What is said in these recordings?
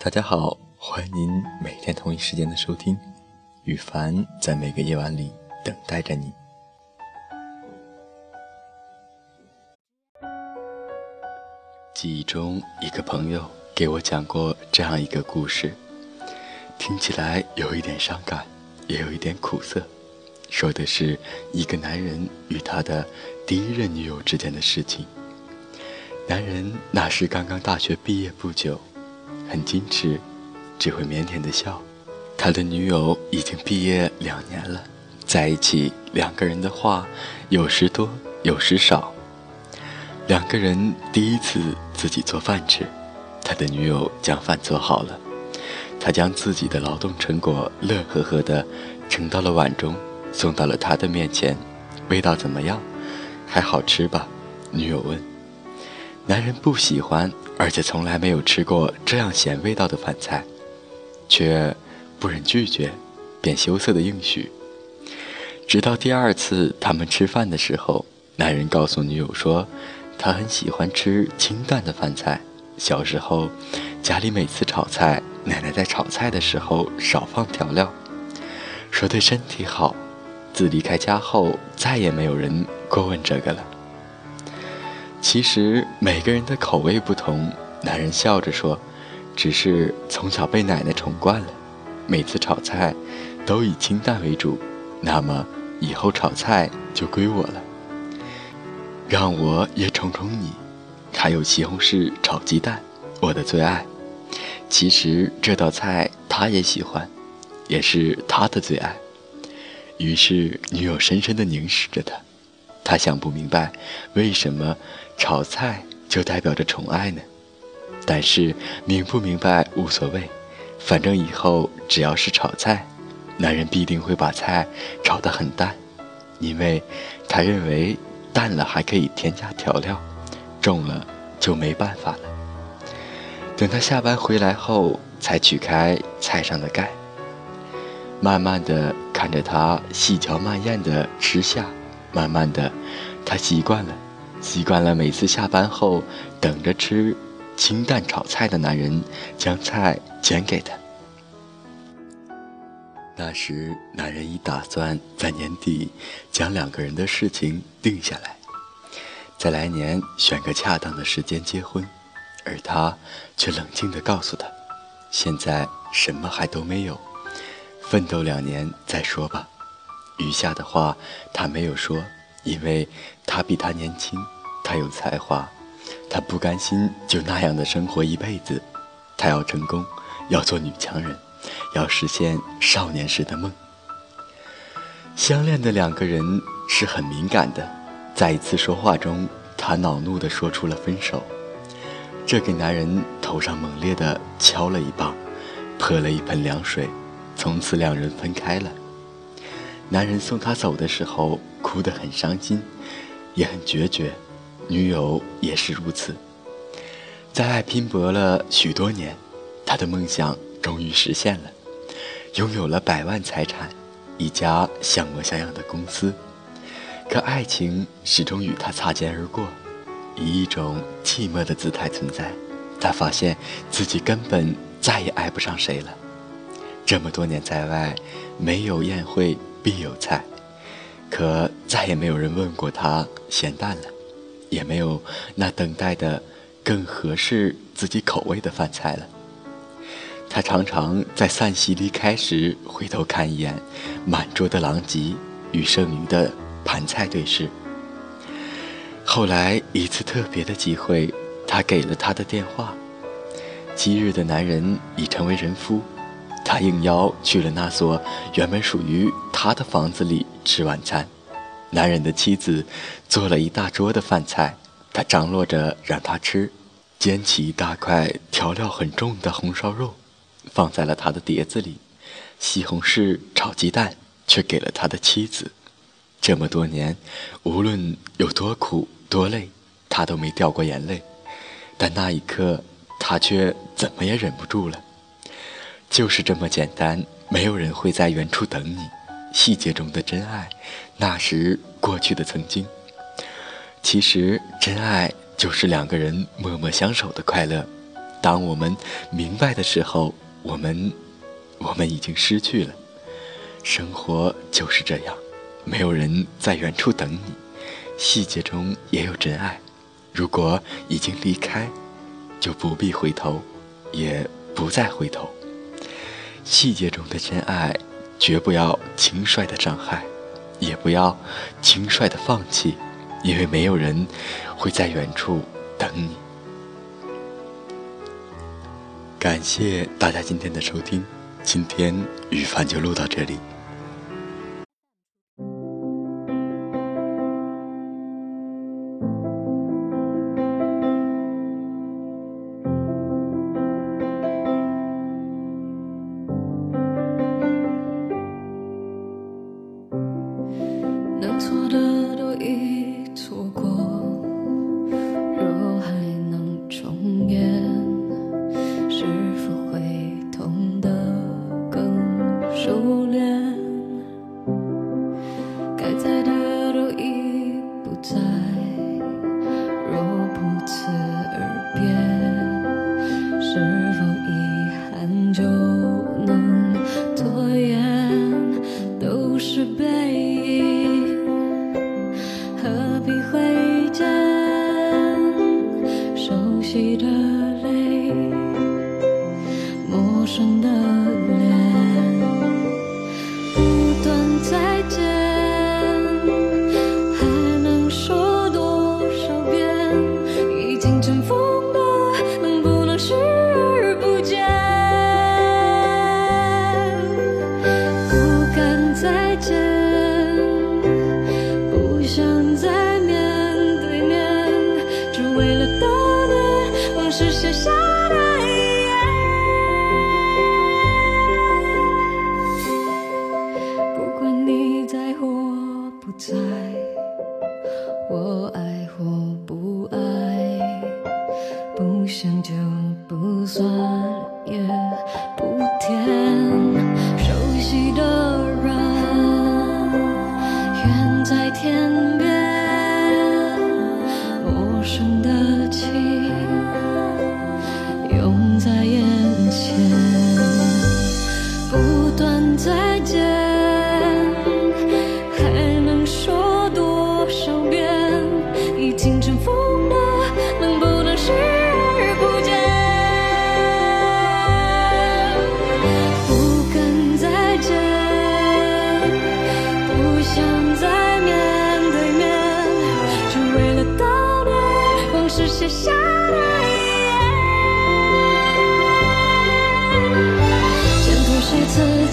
大家好，欢迎您每天同一时间的收听，羽凡在每个夜晚里等待着你。记忆中，一个朋友给我讲过这样一个故事，听起来有一点伤感，也有一点苦涩。说的是一个男人与他的第一任女友之间的事情。男人那时刚刚大学毕业不久。很矜持，只会腼腆的笑。他的女友已经毕业两年了，在一起两个人的话有时多有时少。两个人第一次自己做饭吃，他的女友将饭做好了，他将自己的劳动成果乐呵呵的盛到了碗中，送到了他的面前。味道怎么样？还好吃吧？女友问。男人不喜欢。而且从来没有吃过这样咸味道的饭菜，却不忍拒绝，便羞涩的应许。直到第二次他们吃饭的时候，男人告诉女友说，他很喜欢吃清淡的饭菜。小时候，家里每次炒菜，奶奶在炒菜的时候少放调料，说对身体好。自离开家后，再也没有人过问这个了。其实每个人的口味不同，男人笑着说：“只是从小被奶奶宠惯了，每次炒菜都以清淡为主，那么以后炒菜就归我了。让我也宠宠你。还有西红柿炒鸡蛋，我的最爱。其实这道菜他也喜欢，也是他的最爱。”于是女友深深地凝视着他，他想不明白为什么。炒菜就代表着宠爱呢，但是明不明白无所谓，反正以后只要是炒菜，男人必定会把菜炒得很淡，因为他认为淡了还可以添加调料，重了就没办法了。等他下班回来后，才取开菜上的盖，慢慢的看着他细嚼慢咽的吃下，慢慢的，他习惯了。习惯了每次下班后等着吃清淡炒菜的男人将菜捡给他。那时，男人已打算在年底将两个人的事情定下来，在来年选个恰当的时间结婚，而他却冷静地告诉他：“现在什么还都没有，奋斗两年再说吧。”余下的话他没有说。因为他比他年轻，他有才华，他不甘心就那样的生活一辈子，他要成功，要做女强人，要实现少年时的梦。相恋的两个人是很敏感的，在一次说话中，他恼怒地说出了分手，这给男人头上猛烈地敲了一棒，泼了一盆凉水，从此两人分开了。男人送她走的时候，哭得很伤心，也很决绝。女友也是如此。在爱拼搏了许多年，他的梦想终于实现了，拥有了百万财产，一家像模像样的公司。可爱情始终与他擦肩而过，以一种寂寞的姿态存在。他发现自己根本再也爱不上谁了。这么多年在外，没有宴会。必有菜，可再也没有人问过他咸淡了，也没有那等待的更合适自己口味的饭菜了。他常常在散席离开时回头看一眼满桌的狼藉与剩余的盘菜对视。后来一次特别的机会，他给了他的电话。昔日的男人已成为人夫。他应邀去了那所原本属于他的房子里吃晚餐。男人的妻子做了一大桌的饭菜，他张罗着让他吃，捡起一大块调料很重的红烧肉，放在了他的碟子里。西红柿炒鸡蛋却给了他的妻子。这么多年，无论有多苦多累，他都没掉过眼泪。但那一刻，他却怎么也忍不住了。就是这么简单，没有人会在远处等你。细节中的真爱，那时过去的曾经。其实，真爱就是两个人默默相守的快乐，当我们明白的时候，我们，我们已经失去了。生活就是这样，没有人在远处等你，细节中也有真爱。如果已经离开，就不必回头，也不再回头。细节中的真爱，绝不要轻率的伤害，也不要轻率的放弃，因为没有人会在远处等你。感谢大家今天的收听，今天雨凡就录到这里。生的在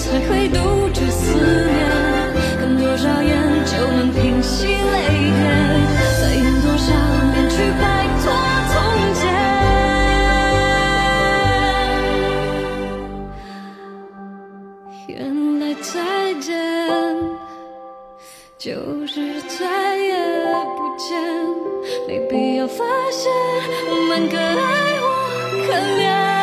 才会独自思念，看多少眼就能平息泪点，再用多少年去摆脱从前。原来再见就是再也不见，没必要发现我们可爱，我可怜。